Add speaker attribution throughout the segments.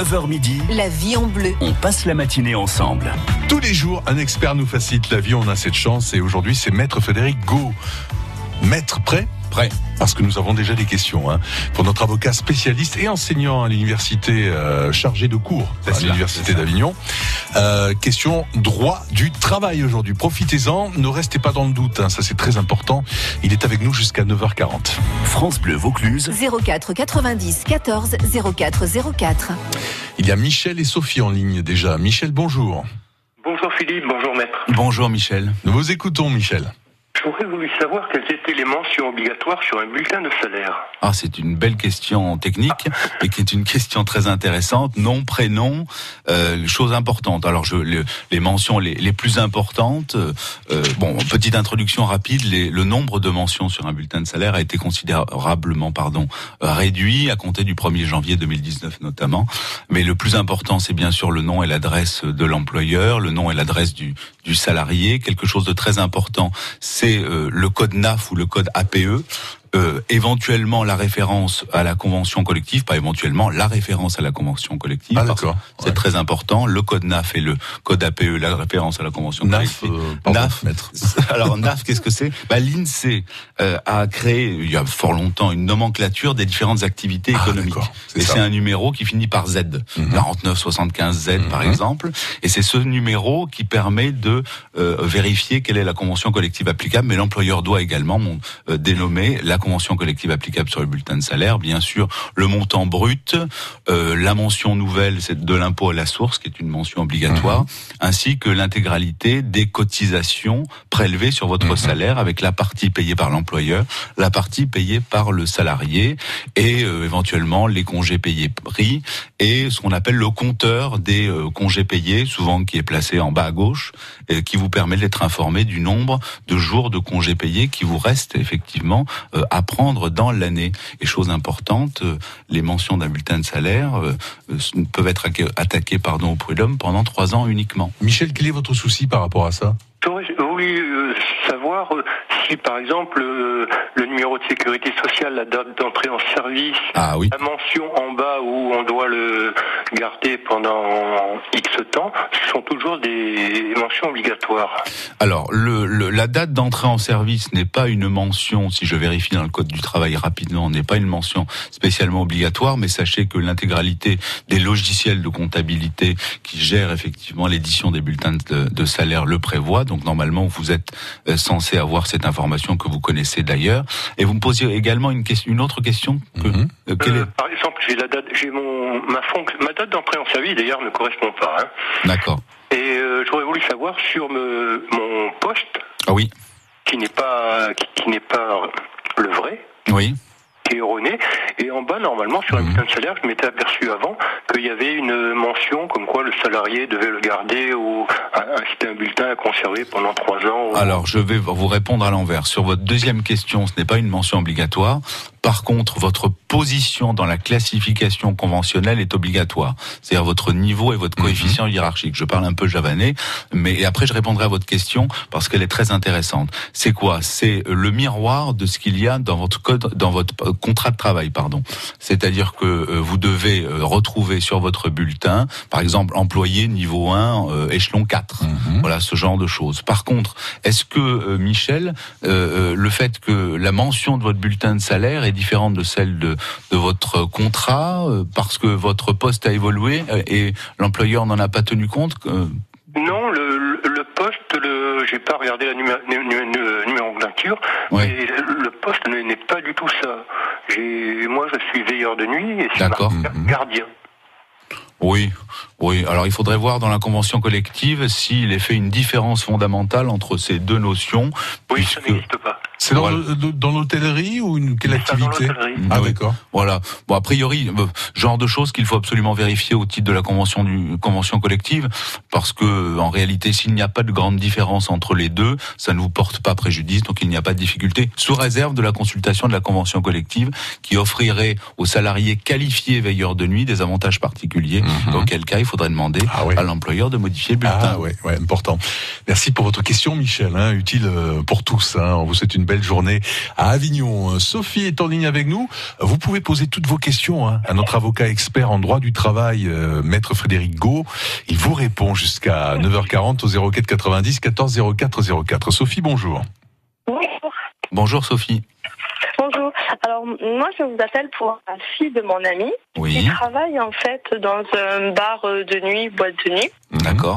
Speaker 1: 9h midi,
Speaker 2: La vie en bleu.
Speaker 1: on passe la matinée ensemble.
Speaker 3: Tous les jours, un expert nous facilite la vie. On a cette chance et aujourd'hui, c'est Maître Frédéric Go. Maître prêt Prêt. Parce que nous avons déjà des questions hein, pour notre avocat spécialiste et enseignant à l'université euh, chargé de cours à l'université d'Avignon. Euh, question droit du travail aujourd'hui. Profitez-en, ne restez pas dans le doute. hein, ça, c'est très important. Il est avec nous jusqu'à 9h40.
Speaker 1: France Bleu Vaucluse,
Speaker 2: 04 90 14 04 04.
Speaker 3: Il y a Michel et Sophie en ligne déjà. Michel, bonjour.
Speaker 4: Bonjour Philippe, bonjour maître.
Speaker 1: bonjour Michel.
Speaker 3: Nous vous écoutons, Michel.
Speaker 4: J'aurais voulu savoir quelles étaient les mentions obligatoires sur un bulletin de salaire.
Speaker 5: Ah, c'est une belle question technique et qui est une question très intéressante. Nom, prénom, euh, chose importante. Alors, je, le- les mentions les, les plus importantes. euh, euh, bon, petite introduction rapide. Les- le nombre de mentions sur un bulletin de salaire a été considérablement, pardon, réduit à compter du 1er janvier 2019 notamment. Mais le plus important, c'est bien sûr le nom et l'adresse de l'employeur, le nom et l'adresse du, du salarié. Quelque chose de très important, c'est euh, le code NAF ou le code APE. Euh, éventuellement la référence à la convention collective, pas éventuellement la référence à la convention collective.
Speaker 3: Ah, d'accord.
Speaker 5: C'est
Speaker 3: Ouais.
Speaker 5: très important. Le code NAF et le code APE, la référence à la convention
Speaker 3: NAF,
Speaker 5: collective.
Speaker 3: euh, pardon,
Speaker 5: NAF.
Speaker 3: maître.
Speaker 5: Alors NAF, qu'est-ce que c'est? Bah, L'INSEE euh, a créé il y a fort longtemps une nomenclature des différentes activités
Speaker 3: Ah,
Speaker 5: économiques. Et c'est un numéro qui finit par Z,
Speaker 3: Mhm.
Speaker 5: 4975 Z par
Speaker 3: Mhm.
Speaker 5: exemple. Et c'est ce numéro qui permet de euh, vérifier quelle est la convention collective applicable. Mais l'employeur doit également mon- euh, dénommer la convention collective applicable sur le bulletin de salaire. Bien sûr, le montant brut, euh, la mention nouvelle, c'est de l'impôt à la source, qui est une mention obligatoire, ainsi que l'intégralité des cotisations prélevées sur votre
Speaker 3: Mhm.
Speaker 5: salaire, avec la partie payée par l'employeur, la partie payée par le salarié, et euh, éventuellement les congés payés pris, et ce qu'on appelle le compteur des euh, congés payés, souvent qui est placé en bas à gauche, et qui vous permet d'être informé du nombre de jours de congés payés qui vous restent effectivement euh, à prendre dans l'année. Et chose importante, euh, les mentions d'un bulletin de salaire euh, euh, peuvent être attaquées pardon, au prud'homme pendant trois ans uniquement.
Speaker 3: Michel, quel est votre souci par rapport à ça?
Speaker 4: J'aurais voulu euh, savoir euh, si par exemple euh, le numéro de sécurité sociale, la date d'entrée en service,
Speaker 5: Ah oui.
Speaker 4: la mention en bas où on doit le garder pendant X temps, sont toujours des mentions obligatoires.
Speaker 5: Alors, le, le- la date d'entrée en service n'est pas une mention, si je vérifie dans le Code du travail rapidement, n'est pas une mention spécialement obligatoire, mais sachez que l'intégralité des logiciels de comptabilité qui gèrent effectivement l'édition des bulletins de, de salaire le prévoit. Donc, normalement, vous êtes euh, censé avoir cette information que vous connaissez d'ailleurs. Et vous me posiez également une, question, une autre question. Que,
Speaker 3: Mhm.
Speaker 5: euh, quelle
Speaker 4: Euh,
Speaker 5: est...
Speaker 4: par exemple, j'ai la date, j'ai mon ma fonc- ma date d'entrée en service d'ailleurs ne correspond pas. hein.
Speaker 5: D'accord.
Speaker 4: Et euh, j'aurais voulu savoir sur me- mon poste
Speaker 5: Ah oui.
Speaker 4: qui n'est pas qui, qui n'est pas le vrai,
Speaker 5: Oui.
Speaker 4: Qui est erroné. Et en bas, normalement, sur un
Speaker 3: Mhm.
Speaker 4: bulletin de salaire, je m'étais aperçu avant qu'il y avait une mention comme quoi le salarié devait le garder ou c'était un bulletin à conserver pendant trois ans. ou-
Speaker 5: Alors, je vais vous répondre à l'envers. Sur votre deuxième question, ce n'est pas une mention obligatoire. Par contre, votre position dans la classification conventionnelle est obligatoire. C'est-à-dire votre niveau et votre
Speaker 3: Mhm.
Speaker 5: coefficient hiérarchique. Je parle un peu javanais, mais et après je répondrai à votre question parce qu'elle est très intéressante. C'est quoi? C'est le miroir de ce qu'il y a dans votre code, dans votre euh, contrat de travail, pardon. C'est-à-dire que euh, vous devez euh, retrouver sur votre bulletin, par exemple, employé niveau 1, euh, échelon 4.
Speaker 3: Mhm.
Speaker 5: Voilà ce genre de choses. Par contre, est-ce que euh, Michel, euh, le fait que la mention de votre bulletin de salaire est différente de celle de, de votre contrat euh, parce que votre poste a évolué euh, et l'employeur n'en a pas tenu compte euh,
Speaker 4: Non, le, poste, le, j'ai pas regardé la numé- nomenclature,
Speaker 5: Ouais.
Speaker 4: mais le, poste n'est pas du tout ça. J'ai, moi, je suis veilleur de nuit et
Speaker 5: D'accord.
Speaker 4: marqué
Speaker 3: Mhm.
Speaker 4: gardien.
Speaker 5: Oui, oui. Alors il faudrait voir dans la convention collective s'il est fait une différence fondamentale entre ces deux notions.
Speaker 4: Oui, ça n'existe pas.
Speaker 3: C'est dans,
Speaker 5: Voilà.
Speaker 3: dans l'hôtellerie ou une, quelle
Speaker 4: dans
Speaker 3: activité
Speaker 4: l'hôtellerie.
Speaker 3: Ah
Speaker 5: Oui.
Speaker 3: d'accord.
Speaker 5: Voilà. Bon, a priori, euh, genre de choses qu'il faut absolument vérifier au titre de la convention du convention collective, parce que en réalité, s'il n'y a pas de grande différence entre les deux, ça ne vous porte pas préjudice, donc il n'y a pas de difficulté, sous réserve de la consultation de la convention collective, qui offrirait aux salariés qualifiés veilleurs de nuit des avantages particuliers.
Speaker 3: Mhm.
Speaker 5: Auquel cas, il faudrait demander
Speaker 3: Ah
Speaker 5: à l'employeur de modifier le bulletin.
Speaker 3: Ah ouais, ouais, important. Merci pour votre question, Michel. Hein, utile euh, pour tous. Hein. On vous souhaite une belle journée à Avignon. Sophie est en ligne avec nous. Vous pouvez poser toutes vos questions hein, à notre avocat expert en droit du travail, euh, maître Frédéric Gau. Il vous répond jusqu'à 9h40 au 04 90 14 04 04. Sophie, bonjour.
Speaker 6: Bonjour.
Speaker 5: Bonjour Sophie.
Speaker 6: Bonjour. Alors moi je vous appelle pour la fille de mon ami qui
Speaker 5: Oui,
Speaker 6: travaille en fait dans un bar euh, de nuit, boîte de nuit.
Speaker 5: d'accord,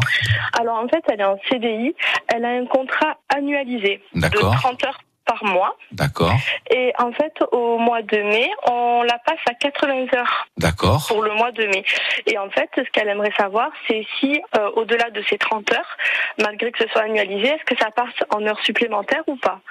Speaker 6: Alors en fait elle est en CDI, elle a un contrat annualisé de
Speaker 5: D'accord.
Speaker 6: 30 heures par mois
Speaker 5: d'accord,
Speaker 6: et en fait au mois de mai on la passe à 80 heures
Speaker 5: d'accord.
Speaker 6: pour le mois de mai. Et en fait ce qu'elle aimerait savoir c'est si euh, au-delà de ces 30 heures, malgré que ce soit annualisé, est-ce que ça passe en heures supplémentaires ou pas?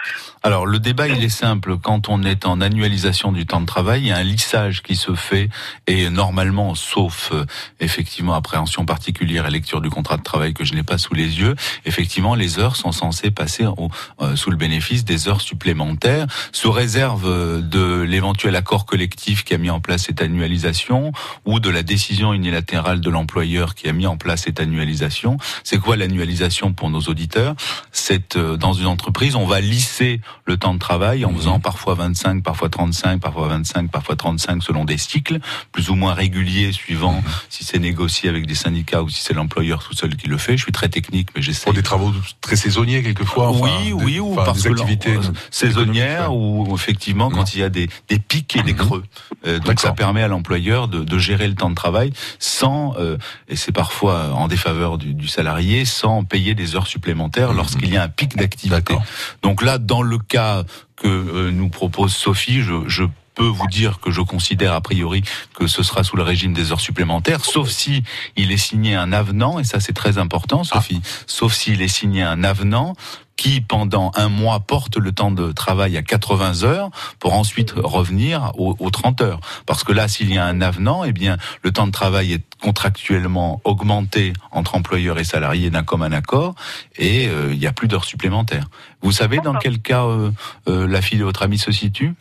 Speaker 5: Alors le débat il est simple. Quand on est en annualisation du temps de travail, il y a un lissage qui se fait et normalement, sauf euh, effectivement appréhension particulière et lecture du contrat de travail que je n'ai pas sous les yeux, effectivement les heures sont censées passer au- euh, sous le bénéfice des heures supplémentaires, sous réserve euh, de l'éventuel accord collectif qui a mis en place cette annualisation ou de la décision unilatérale de l'employeur qui a mis en place cette annualisation. C'est quoi l'annualisation pour nos auditeurs? C'est euh, dans une entreprise, on va lisser le temps de travail en faisant parfois 25, parfois 35, parfois 25, parfois 35 selon des cycles plus ou moins réguliers suivant si c'est négocié avec des syndicats ou si c'est l'employeur tout seul qui le fait. Je suis très technique mais j'essaie
Speaker 3: Pour des travaux très saisonniers quelquefois. enfin,
Speaker 5: oui,
Speaker 3: des-
Speaker 5: oui, ou
Speaker 3: enfin,
Speaker 5: parce
Speaker 3: des activités
Speaker 5: euh, saisonnières ou effectivement quand il y a des, des pics et des
Speaker 3: Mhm.
Speaker 5: creux. Euh, donc ça permet à l'employeur de, de gérer le temps de travail sans, euh, et c'est parfois en défaveur du, du salarié, sans payer des heures supplémentaires
Speaker 3: Mhm.
Speaker 5: lorsqu'il y a un pic d'activité. Donc là, dans le cas que euh, nous propose Sophie, je, je peux vous dire que je considère a priori que ce sera sous le régime des heures supplémentaires, sauf si il est signé un avenant, et ça c'est très important, Sophie, sauf s'il est signé un avenant qui, pendant un mois, porte le temps de travail à 80 heures pour ensuite revenir aux, aux 30 heures. Parce que là, s'il y a un avenant, eh bien, le temps de travail est contractuellement augmenté entre employeurs et salariés d'un commun accord et euh, il n'y a plus d'heures supplémentaires. Vous savez dans quel cas euh, euh, la fille de votre ami se situe?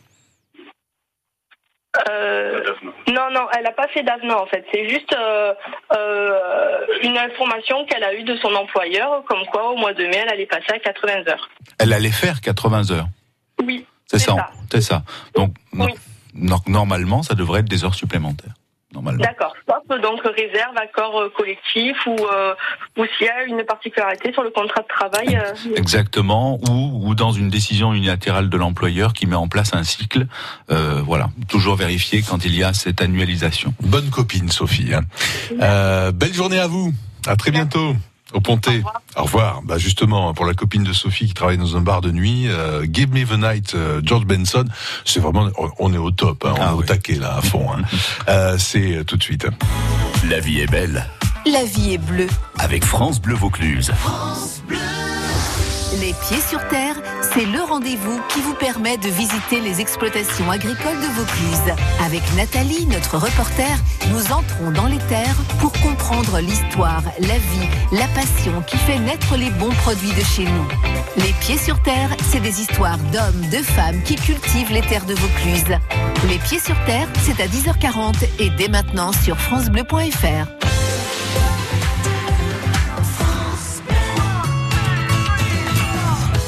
Speaker 6: Euh, non, non, elle n'a pas fait d'avenant en fait. C'est juste euh, euh, une information qu'elle a eue de son employeur, comme quoi au mois de mai, elle allait passer à 80 heures.
Speaker 5: Elle allait faire 80 heures.
Speaker 6: Oui,
Speaker 5: C'est ça,
Speaker 6: ça.
Speaker 5: c'est ça. Donc no-
Speaker 6: Oui.
Speaker 5: no- normalement, ça devrait être des heures supplémentaires. Normalement.
Speaker 6: d'accord. Sauf donc réserve, accord euh, collectif ou, euh, ou s'il y a une particularité sur le contrat de travail. euh,
Speaker 5: Exactement, ou, ou dans une décision unilatérale de l'employeur qui met en place un cycle. Euh, voilà, toujours vérifier quand il y a cette annualisation.
Speaker 3: Bonne copine, Sophie. hein. Euh, belle journée à vous. À très bientôt. Au Pontet. Au revoir. Bah justement, pour la copine de Sophie qui travaille dans un bar de nuit, euh, Give Me the Night, euh, George Benson, c'est vraiment, on est au top, hein, on
Speaker 5: Ah
Speaker 3: est au taquet là, à fond. Hein. Euh, c'est euh, tout de suite.
Speaker 1: La vie est belle
Speaker 2: La vie est bleue.
Speaker 1: avec France Bleu Vaucluse.
Speaker 2: Les pieds sur terre, c'est le rendez-vous qui vous permet de visiter les exploitations agricoles de Vaucluse. Avec Nathalie, notre reporter, nous entrons dans les terres pour comprendre l'histoire, la vie, la passion qui fait naître les bons produits de chez nous. Les pieds sur terre, c'est des histoires d'hommes, de femmes qui cultivent les terres de Vaucluse. Les pieds sur terre, c'est à 10h40 et dès maintenant sur francebleu.fr.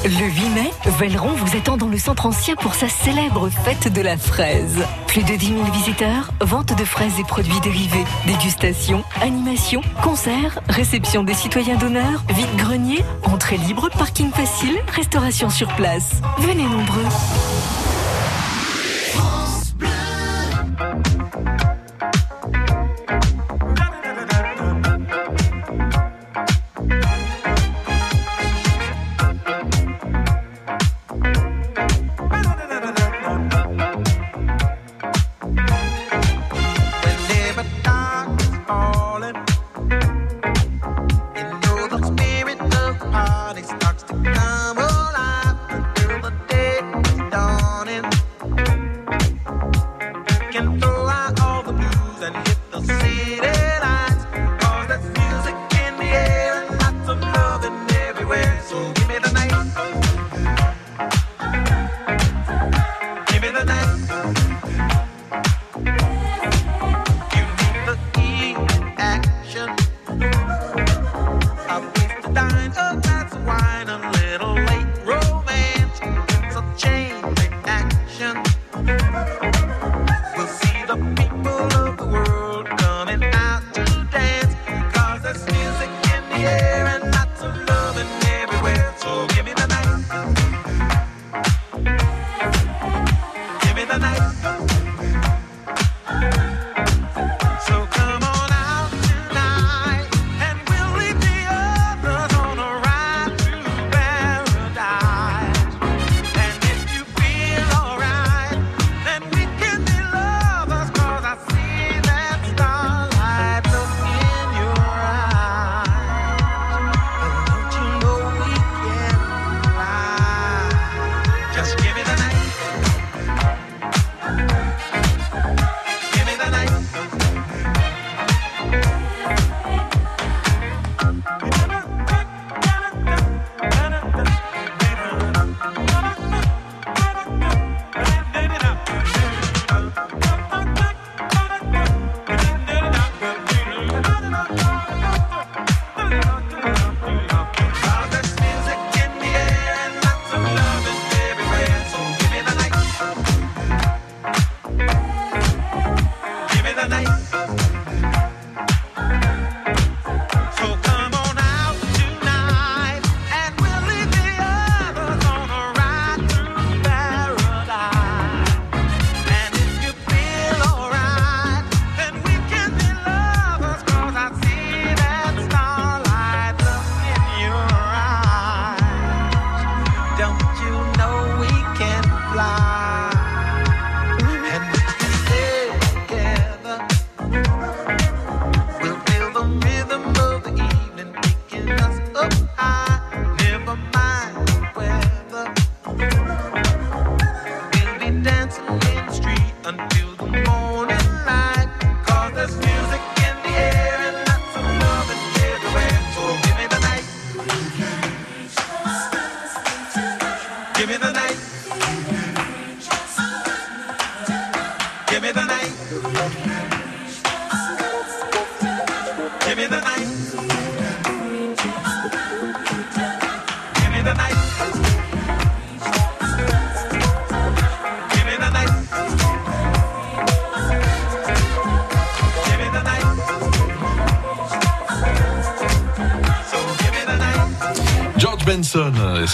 Speaker 7: Le 8 mai, Velleron vous attend dans le centre ancien pour sa célèbre fête de la fraise. Plus de 10 000 visiteurs, vente de fraises et produits dérivés, dégustation, animation, concerts, réception des citoyens d'honneur, vide-grenier, entrée libre, parking facile, restauration sur place. Venez nombreux.
Speaker 8: Give
Speaker 3: it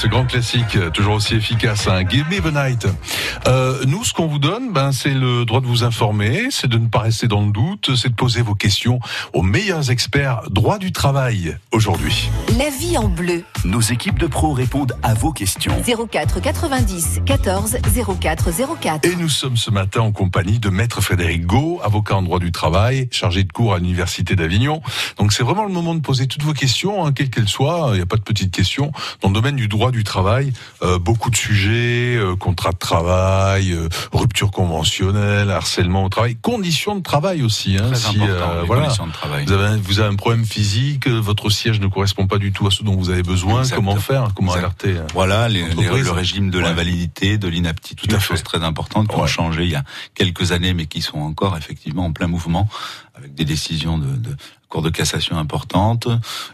Speaker 3: ce grand classique, euh, toujours aussi efficace, hein, Give Me the Night. Euh, nous, ce qu'on vous donne, ben, c'est le droit de vous informer, c'est de ne pas rester dans le doute, c'est de poser vos questions aux meilleurs experts droit du travail aujourd'hui.
Speaker 2: La vie en bleu.
Speaker 1: Nos équipes de pros répondent à vos questions.
Speaker 2: 04 90 14 04 04.
Speaker 3: Et nous sommes ce matin en compagnie de Maître Frédéric Gau, avocat en droit du travail, chargé de cours à l'Université d'Avignon. Donc c'est vraiment le moment de poser toutes vos questions, hein, quelles qu'elles soient. Il n'y a pas de petites questions. Dans le domaine du droit du travail, euh, beaucoup de sujets, euh, contrat de travail, euh, rupture conventionnelle, harcèlement au travail, conditions de travail aussi. Hein,
Speaker 5: Très
Speaker 3: si,
Speaker 5: important,
Speaker 3: euh,
Speaker 5: les
Speaker 3: voilà.
Speaker 5: conditions de travail.
Speaker 3: Vous avez, un, vous avez un problème physique, votre siège ne correspond pas du tout à ce dont vous avez besoin.
Speaker 5: Exactement.
Speaker 3: Comment faire Comment
Speaker 5: Exact.
Speaker 3: alerter euh,
Speaker 5: Voilà, les- les-
Speaker 3: Entreprise.
Speaker 5: le régime de
Speaker 3: Ouais.
Speaker 5: l'invalidité, de l'inaptitude,
Speaker 3: Tout à
Speaker 5: des
Speaker 3: fait.
Speaker 5: choses très importantes qui ont
Speaker 3: Ouais.
Speaker 5: changé il y a quelques années, mais qui sont encore effectivement en plein mouvement, avec des décisions de, de Cour de cassation importantes,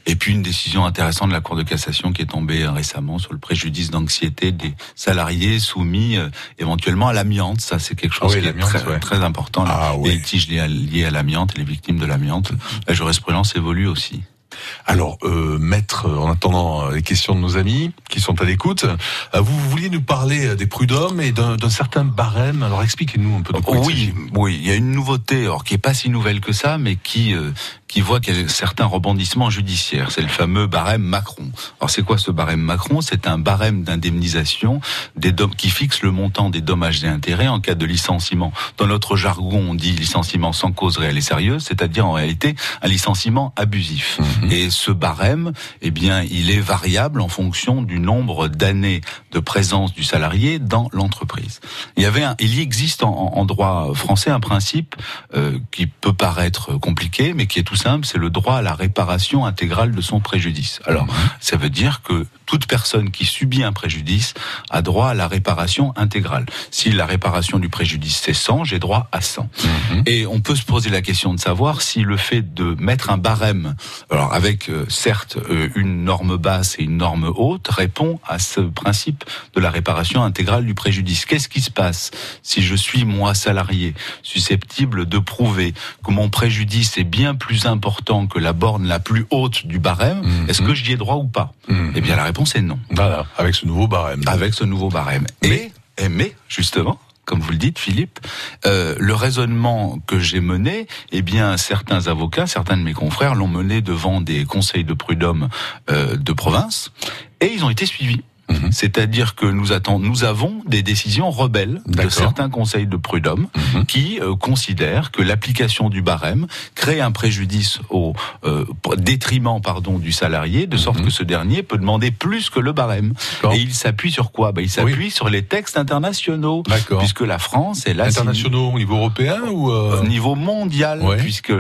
Speaker 5: et puis une décision intéressante de la Cour de cassation qui est tombée récemment sur le préjudice d'anxiété des salariés soumis euh, éventuellement à l'amiante. Ça, c'est quelque chose
Speaker 3: Ah oui,
Speaker 5: qui est très,
Speaker 3: ouais.
Speaker 5: très important.
Speaker 3: Ah
Speaker 5: les
Speaker 3: oui.
Speaker 5: litiges liés à, liés à l'amiante et les victimes de l'amiante. La jurisprudence évolue aussi.
Speaker 3: Alors, euh, maître, en attendant euh, les questions de nos amis qui sont à l'écoute, euh, vous vouliez nous parler euh, des prud'hommes et d'un certain barème. Alors, expliquez-nous un peu de quoi
Speaker 5: Oui, oui, il y a une nouveauté, alors qui est pas si nouvelle que ça, mais qui euh, qui voit qu'il y a certains rebondissements judiciaires. C'est le fameux barème Macron. Alors c'est quoi ce barème Macron? C'est un barème d'indemnisation des qui fixe le montant des dommages et intérêts en cas de licenciement. Dans notre jargon, on dit licenciement sans cause réelle et sérieuse, c'est-à-dire en réalité un licenciement abusif.
Speaker 3: Mhm.
Speaker 5: Et ce barème, eh bien, il est variable en fonction du nombre d'années de présence du salarié dans l'entreprise. Il y avait un, il y existe en, en droit français un principe euh, qui peut paraître compliqué, mais qui est tout simple, c'est le droit à la réparation intégrale de son préjudice. Alors, ça veut dire que toute personne qui subit un préjudice a droit à la réparation intégrale. Si la réparation du préjudice c'est 100, j'ai droit à 100.
Speaker 3: Mhm.
Speaker 5: Et on peut se poser la question de savoir si le fait de mettre un barème, alors avec euh, certes euh, une norme basse et une norme haute, répond à ce principe de la réparation intégrale du préjudice. Qu'est-ce qui se passe si je suis moi salarié susceptible de prouver que mon préjudice est bien plus important que la borne la plus haute du barème
Speaker 3: Mhm.
Speaker 5: Est-ce que j'y ai droit ou pas
Speaker 3: Mhm.
Speaker 5: Eh bien la réponse est non
Speaker 3: Voilà, avec ce nouveau barème.
Speaker 5: avec ce nouveau barème.
Speaker 3: Mais-
Speaker 5: Et, et mais justement, comme vous le dites, Philippe, euh, le raisonnement que j'ai mené, eh bien, certains avocats, certains de mes confrères l'ont mené devant des conseils de prud'homme euh, de province, et ils ont été suivis.
Speaker 3: Mhm.
Speaker 5: C'est-à-dire que nous attendons, nous avons des décisions rebelles de certains conseils de prud'homme
Speaker 3: Mhm.
Speaker 5: qui euh, considèrent que l'application du barème crée un préjudice au euh, détriment pardon du salarié, de sorte
Speaker 3: Mhm.
Speaker 5: que ce dernier peut demander plus que le barème. Et il s'appuie sur quoi? Bah, Il s'appuie sur les textes internationaux, puisque la France est là
Speaker 3: Internationaux au niveau européen ou euh,
Speaker 5: au niveau mondial,
Speaker 3: Ouais.
Speaker 5: puisque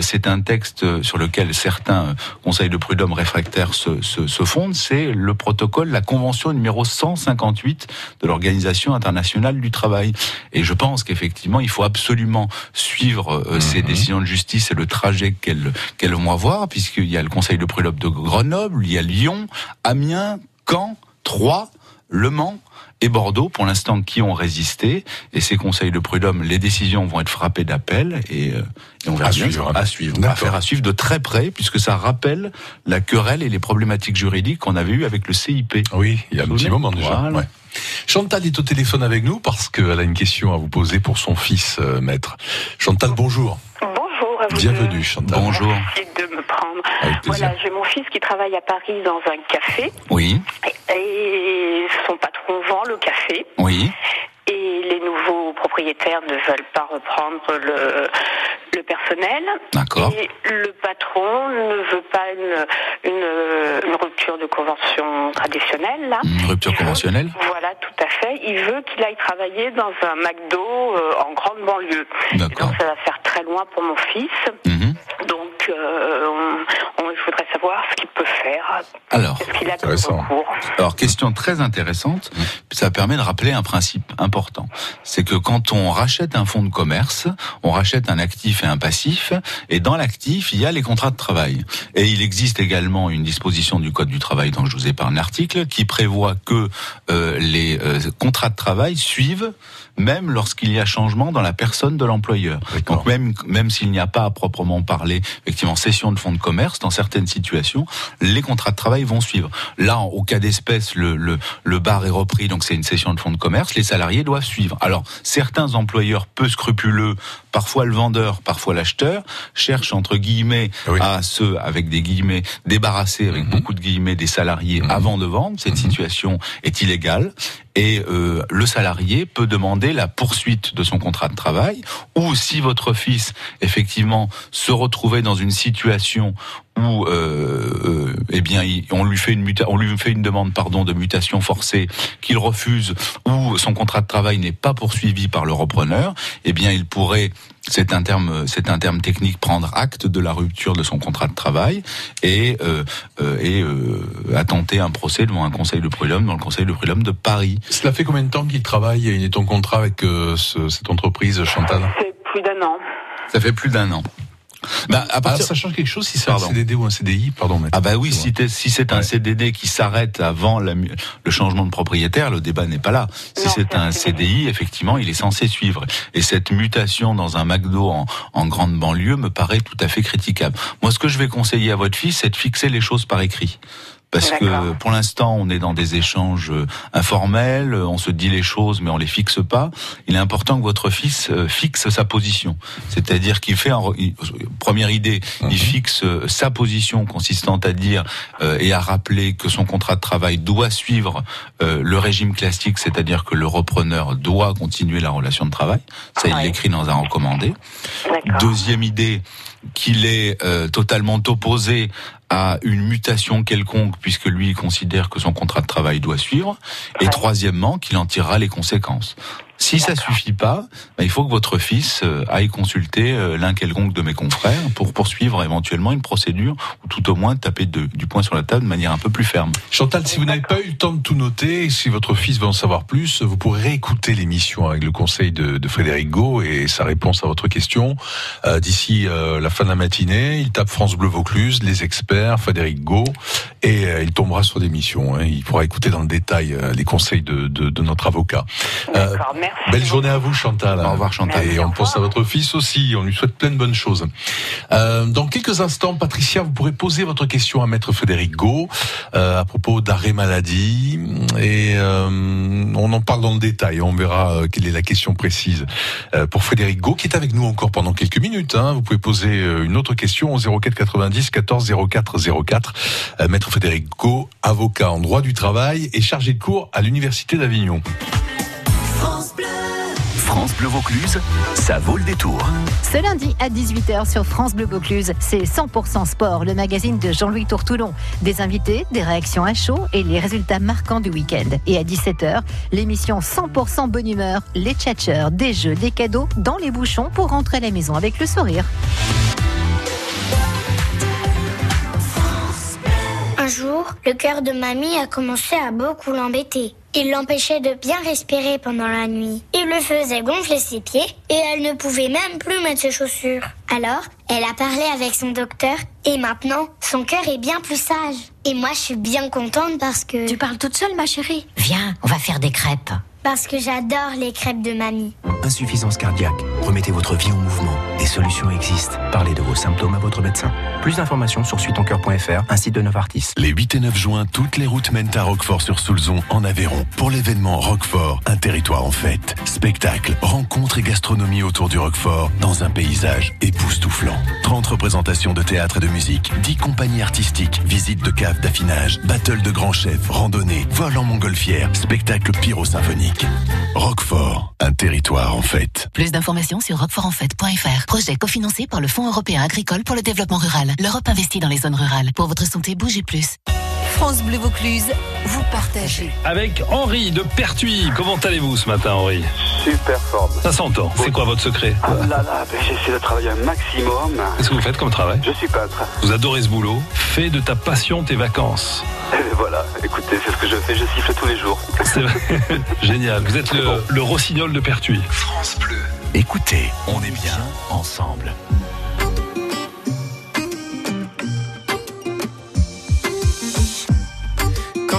Speaker 5: c'est un texte sur lequel certains conseils de prud'homme réfractaires se, se, se fondent, c'est le protocole, la convention numéro 158 de l'Organisation internationale du travail. Et je pense qu'effectivement, il faut absolument suivre euh, ces décisions de justice et le trajet qu'elles qu'elles vont avoir, puisqu'il y a le Conseil de prud'homme de Grenoble, il y a Lyon, Amiens, Caen, Troyes, Le Mans et Bordeaux, pour l'instant, qui ont résisté. Et ces conseils de prud'homme, les décisions vont être frappées d'appel et, euh, et on verra
Speaker 3: À
Speaker 5: bien
Speaker 3: suivre.
Speaker 5: à suivre.
Speaker 3: D'accord.
Speaker 5: Affaire à suivre de très près, puisque ça rappelle la querelle et les problématiques juridiques qu'on avait eues avec le CIP.
Speaker 3: Oui, il y a un petit moment déjà.
Speaker 5: Voilà.
Speaker 3: ouais. Chantal est au téléphone avec nous parce qu'elle a une question à vous poser pour son fils, euh, maître. Chantal, bonjour.
Speaker 9: Bonjour à vous.
Speaker 3: Bienvenue,
Speaker 9: deux.
Speaker 3: Chantal.
Speaker 5: Bonjour.
Speaker 9: Merci de me prendre. Voilà, j'ai mon fils qui travaille à Paris dans un café
Speaker 5: Oui,
Speaker 9: et son patron vend le café.
Speaker 5: Oui,
Speaker 9: et les nouveaux propriétaires ne veulent pas reprendre le, le personnel.
Speaker 5: d'accord.
Speaker 9: Et le patron ne veut pas une, une, une rupture de convention traditionnelle. Là.
Speaker 5: Une rupture
Speaker 9: Il veut-
Speaker 5: conventionnelle
Speaker 9: Voilà, tout à fait. Il veut qu'il aille travailler dans un McDo euh, en grande banlieue.
Speaker 5: D'accord.
Speaker 9: Donc ça va faire très loin pour mon fils.
Speaker 5: Mhm.
Speaker 9: Donc, euh, on, on- je voudrais savoir ce qu'il peut faire.
Speaker 5: Alors,
Speaker 9: qu'il a
Speaker 3: Intéressant.
Speaker 5: Alors, question très intéressante. Ça permet de rappeler un principe important. C'est que quand on rachète un fonds de commerce, on rachète un actif et un passif. Et dans l'actif, il y a les contrats de travail. Et il existe également une disposition du Code du travail dont je vous ai parlé un article qui prévoit que euh, les euh, contrats de travail suivent même lorsqu'il y a changement dans la personne de l'employeur. Donc même même s'il n'y a pas à proprement parler effectivement cession de fonds de commerce, dans certaines situations, les contrats de travail vont suivre. Là, au cas d'espèce, le, le, le bar est repris, donc c'est une cession de fonds de commerce, les salariés doivent suivre. Alors, certains employeurs peu scrupuleux, parfois le vendeur, parfois l'acheteur, cherchent entre guillemets
Speaker 3: Oui.
Speaker 5: à se, avec des guillemets, débarrasser avec
Speaker 3: Mhm.
Speaker 5: beaucoup de guillemets des salariés
Speaker 3: Mhm.
Speaker 5: avant de vendre. Cette situation est illégale et euh, le salarié peut demander la poursuite de son contrat de travail ou si votre fils effectivement se retrouvait dans une situation où euh, euh, eh bien on lui fait une on lui fait une demande pardon de mutation forcée qu'il refuse ou son contrat de travail n'est pas poursuivi par le repreneur, eh bien il pourrait c'est un terme, c'est un terme technique, prendre acte de la rupture de son contrat de travail et, euh, euh, et euh, attenter un procès devant un conseil de prud'homme dans le conseil de prud'homme de Paris.
Speaker 3: Cela fait combien de temps qu'il travaille et il est en contrat avec euh, ce- cette entreprise, Chantal?
Speaker 9: C'est plus d'un an.
Speaker 5: Ça fait plus d'un an. Bah, à partir...
Speaker 3: ça change quelque chose si c'est un. CDD ou un CDI Pardon, maître.
Speaker 5: Ah bah oui, si, c'est un
Speaker 3: Ouais.
Speaker 5: CDD qui s'arrête avant la le changement de propriétaire, le débat n'est pas là. Si c'est un CDI, effectivement, il est censé suivre. Et cette mutation dans un McDo en, en grande banlieue me paraît tout à fait critiquable. Moi, ce que je vais conseiller à votre fils, c'est de fixer les choses par écrit. Parce que pour l'instant, on est dans des échanges euh, informels, on se dit les choses, mais on les fixe pas. Il est important que votre fils euh, fixe sa position. C'est-à-dire qu'il fait, il- première idée,
Speaker 3: Mhm.
Speaker 5: il fixe euh, sa position consistant à dire euh, et à rappeler que son contrat de travail doit suivre euh, le régime classique, c'est-à-dire que le repreneur doit continuer la relation de travail. Ça, il
Speaker 9: Ouais.
Speaker 5: l'écrit dans un recommandé. Deuxième idée, qu'il est euh, totalement opposé à une mutation quelconque, puisque lui il considère que son contrat de travail doit suivre. Et troisièmement, qu'il en tirera les conséquences. Si ça suffit pas, ben, il faut que votre fils euh, aille consulter euh, l'un quelconque de mes confrères pour poursuivre éventuellement une procédure, ou tout au moins taper de- du poing sur la table de manière un peu plus ferme.
Speaker 3: Chantal, si vous n'avez pas eu le temps de tout noter, si votre fils veut en savoir plus, vous pourrez réécouter l'émission avec le conseil de, de Frédéric Gau et sa réponse à votre question. Euh, D'ici euh, la fin de la matinée, il tape France Bleu Vaucluse, les experts, Frédéric Gau, et euh, il tombera sur l'émission. Hein. Il pourra écouter dans le détail euh, les conseils de, de, de notre avocat.
Speaker 9: Merci.
Speaker 3: Belle journée à vous, Chantal.
Speaker 5: Au revoir, Chantal.
Speaker 3: Et on pense à votre fils aussi. On lui souhaite plein de bonnes choses. Euh, dans quelques instants, Patricia, vous pourrez poser votre question à Maître Frédéric Gau euh, à propos d'arrêt maladie. Et euh, on en parle dans le détail. On verra euh, quelle est la question précise euh, pour Frédéric Gau, qui est avec nous encore pendant quelques minutes. Hein. Vous pouvez poser euh, une autre question au 04 90 14 04 04. Euh, Maître Frédéric Gau, avocat en droit du travail et chargé de cours à l'Université d'Avignon.
Speaker 1: France Bleu Vaucluse, ça vaut le détour.
Speaker 10: Ce lundi à 18h sur France Bleu Vaucluse, c'est 100% sport, le magazine de Jean-Louis Tourtoulon. Des invités, des réactions à chaud et les résultats marquants du week-end. Et à 17h, l'émission 100% bonne humeur, les tchatcheurs, des jeux, des cadeaux dans les bouchons pour rentrer à la maison avec le sourire.
Speaker 11: Jour le cœur de mamie a commencé à beaucoup l'embêter. Il l'empêchait de bien respirer pendant la nuit. Il le faisait gonfler ses pieds et elle ne pouvait même plus mettre ses chaussures. Alors, elle a parlé avec son docteur et maintenant, son cœur est bien plus sage. Et moi, je suis bien contente parce que...
Speaker 10: Tu parles toute seule, ma chérie Viens, on va faire des crêpes.
Speaker 11: Parce que j'adore les crêpes de mamie.
Speaker 12: Insuffisance cardiaque. Remettez votre vie en mouvement. Des solutions existent. Parlez de vos symptômes à votre médecin. Plus d'informations sur suitoncoeur.fr, un site de Novartis.
Speaker 1: Les 8 et 9 juin, toutes les routes mènent à Roquefort-sur-Soulzon, en Aveyron, pour l'événement Roquefort, un territoire en fête. Spectacle, rencontres et gastronomie autour du Roquefort, dans un paysage époustouflant. 30 représentations de théâtre et de musique, 10 compagnies artistiques, visites de caves d'affinage, battle de grands chefs, randonnées, vol en montgolfière, spectacle Roquefort, un territoire en fête.
Speaker 2: Plus d'informations sur roquefortenfête.fr. Projet cofinancé par le Fonds européen agricole pour le développement rural. L'Europe investit dans les zones rurales. Pour votre santé, bougez plus. France Bleu Vaucluse, vous partagez.
Speaker 13: Avec Henri de Pertuis. Comment allez-vous ce matin, Henri
Speaker 14: Super forme.
Speaker 13: Ça s'entend. C'est quoi votre secret
Speaker 14: Ah là là, ben, j'essaie de travailler un maximum.
Speaker 13: Qu'est-ce que vous faites comme travail
Speaker 14: Je suis peintre.
Speaker 13: Vous adorez ce boulot. Fais de ta passion tes vacances.
Speaker 14: Et voilà, écoutez, c'est ce que je fais, je siffle tous les jours.
Speaker 13: C'est vrai. Génial. Vous êtes le, le rossignol de Pertuis.
Speaker 1: France Bleu. Écoutez, on est bien ensemble.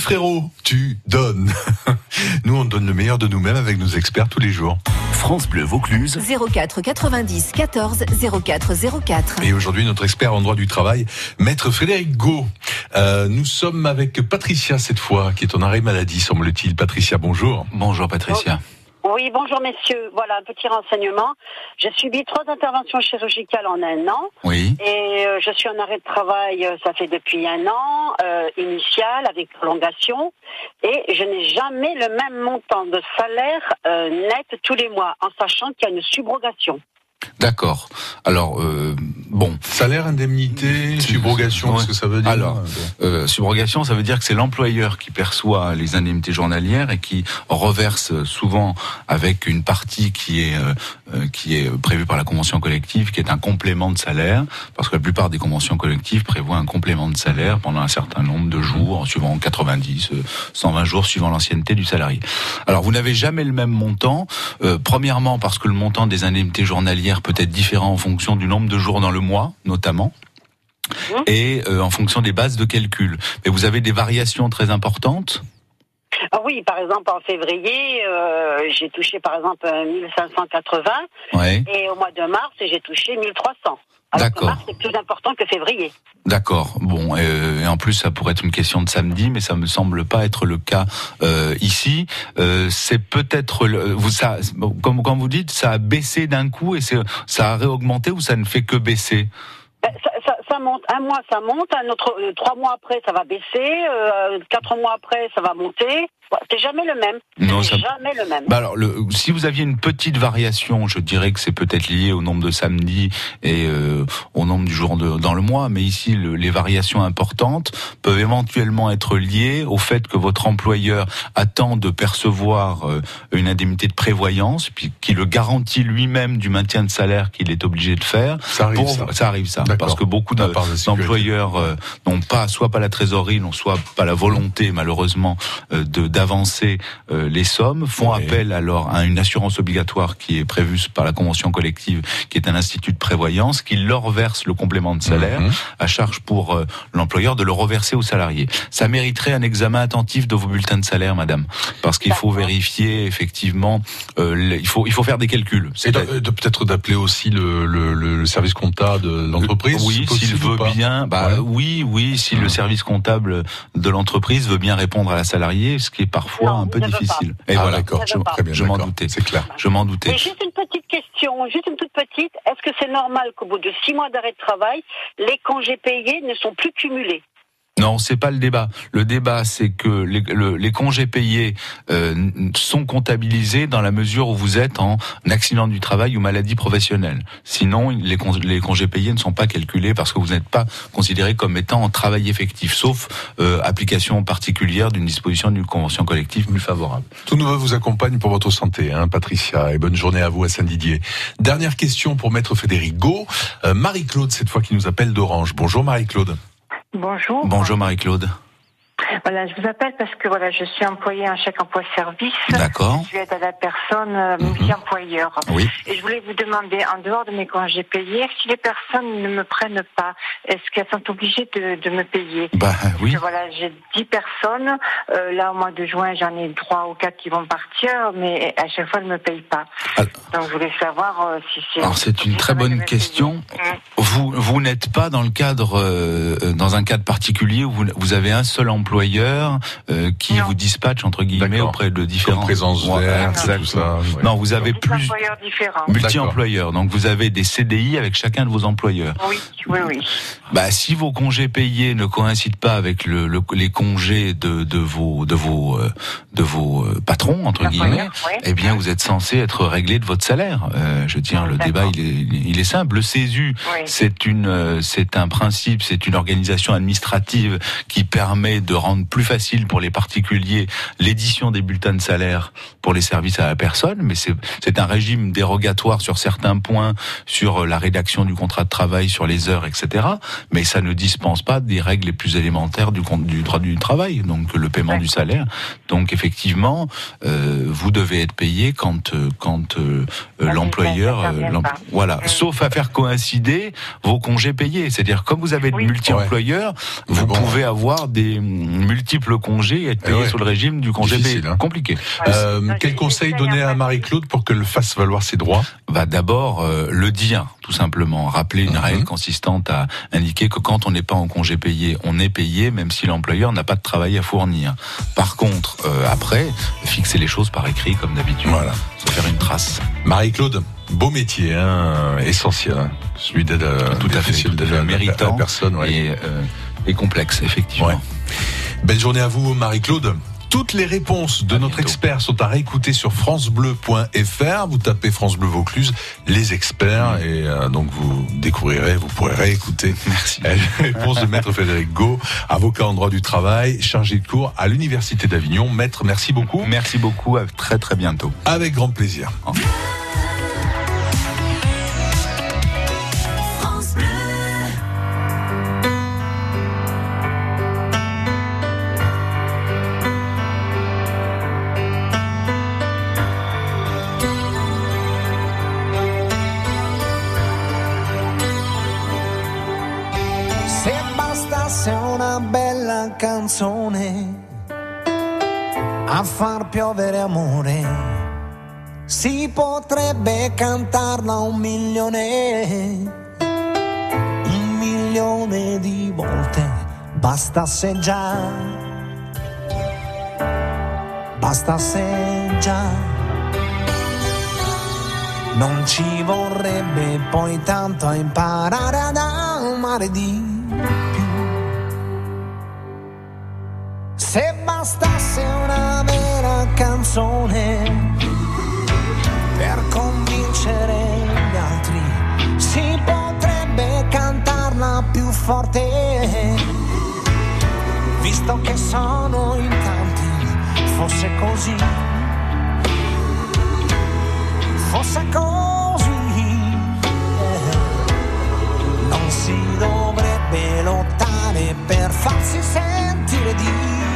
Speaker 3: Frérot, tu donnes. Nous, on donne le meilleur de nous-mêmes avec nos experts tous les jours.
Speaker 1: France Bleu Vaucluse.
Speaker 2: 04 90 14 04 04.
Speaker 3: Et aujourd'hui, notre expert en droit du travail, maître Frédéric Gau. Euh, nous sommes avec Patricia cette fois, qui est en arrêt maladie, semble-t-il. Patricia, bonjour.
Speaker 5: Bonjour Patricia.
Speaker 15: Oui, bonjour messieurs. Voilà un petit renseignement. J'ai subi trois interventions chirurgicales en un an.
Speaker 5: Oui.
Speaker 15: Et euh, je suis en arrêt de travail, euh, ça fait depuis un an, euh, initial, avec prolongation. Et je n'ai jamais le même montant de salaire net tous les mois, en sachant qu'il y a une subrogation.
Speaker 5: D'accord. Alors, euh, bon.
Speaker 3: Salaire, indemnité, subrogation, qu'est-ce que ça veut dire
Speaker 5: Alors, euh, subrogation, ça veut dire que c'est l'employeur qui perçoit les indemnités journalières et qui reverse souvent avec une partie qui est euh, euh, qui est prévue par la convention collective, qui est un complément de salaire, parce que la plupart des conventions collectives prévoient un complément de salaire pendant un certain nombre de jours, suivant 90, euh, 120 jours, suivant l'ancienneté du salarié. Alors, vous n'avez jamais le même montant. euh, premièrement, parce que le montant des indemnités journalières peut être différent en fonction du nombre de jours dans le mois, notamment et euh, en fonction des bases de calcul. Mais vous avez des variations très importantes?
Speaker 15: Ah oui, par exemple, en février, euh, j'ai touché par exemple euh, 1580
Speaker 5: Ouais.
Speaker 15: et au mois de mars, j'ai touché 1300. Alors que
Speaker 5: D'accord.
Speaker 15: mars, c'est plus important que février.
Speaker 5: D'accord. Bon, euh, et en plus, ça pourrait être une question de samedi, mais ça me semble pas être le cas euh, ici. Euh, c'est peut-être le- vous ça, comme quand vous dites, ça a baissé d'un coup et c'est ça a réaugmenté ou ça ne fait que baisser?
Speaker 15: Ben, ça, ça, ça monte, un mois ça monte, un autre euh, trois mois après ça va baisser, euh, quatre mois après ça va monter. C'est jamais le même.
Speaker 5: Non,
Speaker 15: C'est
Speaker 5: ça-
Speaker 15: jamais le même.
Speaker 5: Bah alors, le, si vous aviez une petite variation, je dirais que c'est peut-être lié au nombre de samedis et euh, au nombre du jour de, dans le mois. Mais ici, le- les variations importantes peuvent éventuellement être liées au fait que votre employeur attend de percevoir euh, une indemnité de prévoyance, puis qui le garantit lui-même du maintien de salaire qu'il est obligé de faire.
Speaker 3: Ça arrive, ça.
Speaker 5: arrive ça, parce que beaucoup
Speaker 3: de-
Speaker 5: d'employeurs euh, n'ont pas, soit pas la trésorerie, n'ont soit pas la volonté, malheureusement, euh, de d'avancer euh, les sommes, font appel alors à une assurance obligatoire qui est prévue par la convention collective, qui est un institut de prévoyance, qui leur verse le complément de salaire,
Speaker 3: Mhm.
Speaker 5: à charge pour euh, l'employeur de le reverser aux salariés. Ça mériterait un examen attentif de vos bulletins de salaire, madame, parce qu'il faut vérifier effectivement, euh, les- il faut il faut faire des calculs.
Speaker 3: De- peut-être d'appeler aussi le, le, le- service comptable de l'entreprise.
Speaker 5: Oui,
Speaker 3: c'est
Speaker 5: s'il veut bien. Bah oui, oui, si le service comptable de l'entreprise veut bien répondre à la salariée, ce qui est parfois un peu difficile.
Speaker 15: pas.
Speaker 5: Et
Speaker 3: Ah,
Speaker 5: voilà,
Speaker 3: d'accord,
Speaker 5: je,
Speaker 15: ne veut pas.
Speaker 3: très bien,
Speaker 5: je m'en
Speaker 3: d'accord,
Speaker 5: doutais.
Speaker 3: C'est clair.
Speaker 5: Je m'en doutais.
Speaker 15: Et juste une petite question, juste une toute petite. Est-ce que c'est normal qu'au bout de six mois d'arrêt de travail, les congés payés ne sont plus cumulés?
Speaker 5: Non, c'est pas le débat. Le débat, c'est que les, le- les congés payés euh, sont comptabilisés dans la mesure où vous êtes en accident du travail ou maladie professionnelle. Sinon, les, con- les congés payés ne sont pas calculés parce que vous n'êtes pas considéré comme étant en travail effectif, sauf euh, application particulière d'une disposition d'une convention collective plus favorable.
Speaker 3: Tout nouveau vous accompagne pour votre santé, hein, Patricia, et bonne journée à vous à Saint-Didier. Dernière question pour Maître Frédéric Go. Euh, Marie-Claude, cette fois, qui nous appelle d'Orange. Bonjour Marie-Claude.
Speaker 16: Bonjour.
Speaker 5: Bonjour Marie-Claude.
Speaker 16: Voilà, je vous appelle parce que voilà, je suis employée en chèque emploi service.
Speaker 5: D'accord.
Speaker 16: Je aide à la personne euh, multi-employeur.
Speaker 5: Oui.
Speaker 16: Et je voulais vous demander, en dehors de mes congés payés, si les personnes ne me prennent pas, est-ce qu'elles sont obligées de, de me payer?
Speaker 5: Bah oui.
Speaker 16: Que voilà, j'ai 10 personnes. Euh, là, au mois de juin, j'en ai trois ou quatre qui vont partir, mais à chaque fois, elles ne me payent pas. Donc, je voulais savoir euh, si c'est...
Speaker 5: Alors c'est une très bonne question. Vous vous n'êtes pas dans le cadre euh, dans un cadre particulier où vous, vous avez un seul employeur euh, qui vous dispatche entre guillemets auprès de différents
Speaker 3: présence
Speaker 5: Ouais,
Speaker 3: verte,
Speaker 5: exactement.
Speaker 3: tout ça, ouais.
Speaker 5: Non, vous avez plus
Speaker 16: employeurs différents.
Speaker 5: multi-employeurs. Donc vous avez des CDI avec chacun de vos employeurs.
Speaker 16: Oui, oui, oui.
Speaker 5: Bah, si vos congés payés ne coïncident pas avec le, le- les congés de, de vos de vos euh, de vos euh, patrons entre guillemets, eh bien vous êtes censé être réglé de votre salaire. Euh, je veux dire, le débat il est, il est simple. Le CESU,
Speaker 16: Oui.
Speaker 5: c'est une euh, c'est un principe, c'est une organisation administrative qui permet de rendre plus facile pour les particuliers l'édition des bulletins de salaire pour les services à la personne, mais c'est c'est un régime dérogatoire sur certains points, sur la rédaction du contrat de travail, sur les heures, etc. Mais ça ne dispense pas des règles les plus élémentaires du, droit du travail, donc le paiement du salaire. Donc effectivement, euh, vous devez être payé quand euh, quand euh, euh, l'employeur, euh, l'em- voilà, sauf à faire coïncider vos congés payés. C'est-à-dire comme vous avez de multi-employeurs, vous pouvez avoir des multiples congés et être payé
Speaker 3: ouais.
Speaker 5: sous le régime du congé payé.
Speaker 3: hein.
Speaker 5: Compliqué.
Speaker 3: Euh, quel conseil donner à Marie-Claude pour qu'elle fasse valoir ses droits
Speaker 5: va d'abord euh, le dire, tout simplement. Rappeler une règle consistante à indiquer que quand on n'est pas en congé payé, on est payé, même si l'employeur n'a pas de travail à fournir. Par contre, euh, après, fixer les choses par écrit, comme d'habitude.
Speaker 3: Voilà.
Speaker 5: Se faire une trace.
Speaker 3: Marie-Claude, beau métier, hein, essentiel, hein, celui d'aide à,
Speaker 5: Tout à fait, tout à fait.
Speaker 3: à la-
Speaker 5: méritant
Speaker 3: personne. ouais.
Speaker 5: et, euh, et complexe, effectivement.
Speaker 3: Belle journée à vous, Marie-Claude. Toutes les réponses de notre expert sont à réécouter sur francebleu.fr. Vous tapez France Bleu Vaucluse, les experts, et euh, donc vous découvrirez, vous pourrez réécouter
Speaker 5: Merci.
Speaker 3: les réponses de Maître Frédéric Gau, avocat en droit du travail, chargé de cours à l'Université d'Avignon. Maître, merci beaucoup.
Speaker 5: Merci beaucoup, à très très bientôt.
Speaker 3: Avec grand plaisir.
Speaker 17: A far piovere amore, si potrebbe cantarla un milione, un milione di volte, bastasse già, bastasse già. Non ci vorrebbe poi tanto a imparare ad amare di più. Se bastasse una canzone per convincere gli altri, si potrebbe cantarla più forte. Visto che sono in tanti, fosse così fosse così, eh, non si dovrebbe lottare per farsi sentire di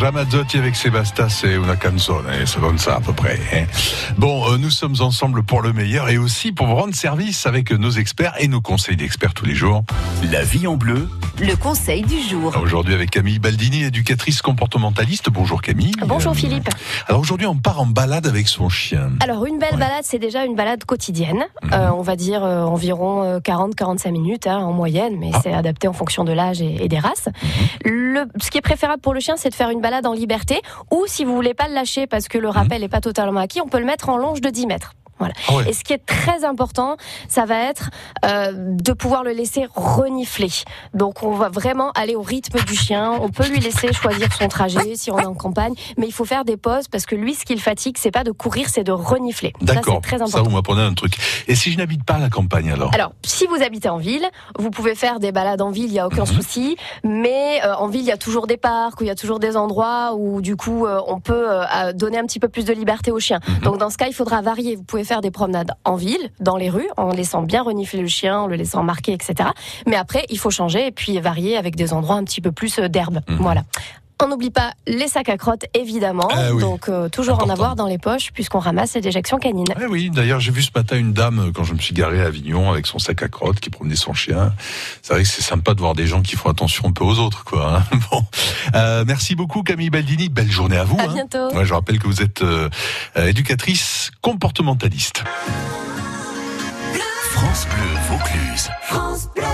Speaker 3: Ramazzotti avec Sebasta, c'est una canzone, c'est comme ça à peu près. hein. Bon, euh, nous sommes ensemble pour le meilleur et aussi pour vous rendre service avec nos experts et nos conseils d'experts tous les jours.
Speaker 1: La vie en bleu.
Speaker 2: Le conseil du jour.
Speaker 3: Aujourd'hui avec Camille Baldini, éducatrice comportementaliste. Bonjour Camille.
Speaker 18: Bonjour Philippe.
Speaker 3: Alors aujourd'hui on part en balade avec son chien.
Speaker 18: Alors une belle balade, c'est déjà une balade quotidienne.
Speaker 3: Mhm.
Speaker 18: Euh, on va dire euh, environ 40-45 minutes hein, en moyenne, mais
Speaker 3: Ah.
Speaker 18: c'est adapté en fonction de l'âge et, et des races.
Speaker 3: Mhm.
Speaker 18: Le, ce qui est préférable pour le chien, c'est de faire une balade en liberté, ou si vous voulez pas le lâcher parce que le
Speaker 3: Mhm.
Speaker 18: rappel n'est pas totalement acquis, on peut le mettre en longe de 10 mètres. Voilà.
Speaker 3: Ah ouais.
Speaker 18: Et ce qui est très important, ça va être euh, de pouvoir le laisser renifler. Donc on va vraiment aller au rythme du chien. On peut lui laisser choisir son trajet si on est en campagne, mais il faut faire des pauses parce que lui, ce qui le fatigue, c'est pas de courir, c'est de renifler. Ça,
Speaker 3: D'accord,
Speaker 18: c'est très
Speaker 3: ça
Speaker 18: important.
Speaker 3: vous m'apprenez un truc. Et si je n'habite pas à la campagne alors
Speaker 18: Alors, si vous habitez en ville, vous pouvez faire des balades en ville, il y a aucun
Speaker 3: Mhm.
Speaker 18: souci. Mais euh, en ville, il y a toujours des parcs, où il y a toujours des endroits où du coup, euh, on peut donner un petit peu plus de liberté aux chiens.
Speaker 3: Mhm.
Speaker 18: Donc dans ce cas, il faudra varier. Vous pouvez faire des promenades en ville, dans les rues, en laissant bien renifler le chien, en le laissant marquer, etc. Mais après, il faut changer et puis varier avec des endroits un petit peu plus euh, d'herbe. Voilà. On n'oublie pas les sacs à crottes, évidemment.
Speaker 3: Oui.
Speaker 18: Donc euh, toujours en avoir dans les poches puisqu'on ramasse les déjections canines.
Speaker 3: Eh oui, d'ailleurs, j'ai vu ce matin une dame euh, quand je me suis garé à Avignon avec son sac à crottes qui promenait son chien. C'est vrai que c'est sympa de voir des gens qui font attention un peu aux autres, quoi. hein. Bon, Euh, merci beaucoup Camille Baldini. Belle journée à vous.
Speaker 18: À
Speaker 3: hein.
Speaker 18: bientôt.
Speaker 3: Ouais, je rappelle que vous êtes euh, euh, éducatrice comportementaliste.
Speaker 1: France Bleu Vaucluse.
Speaker 2: France Bleu.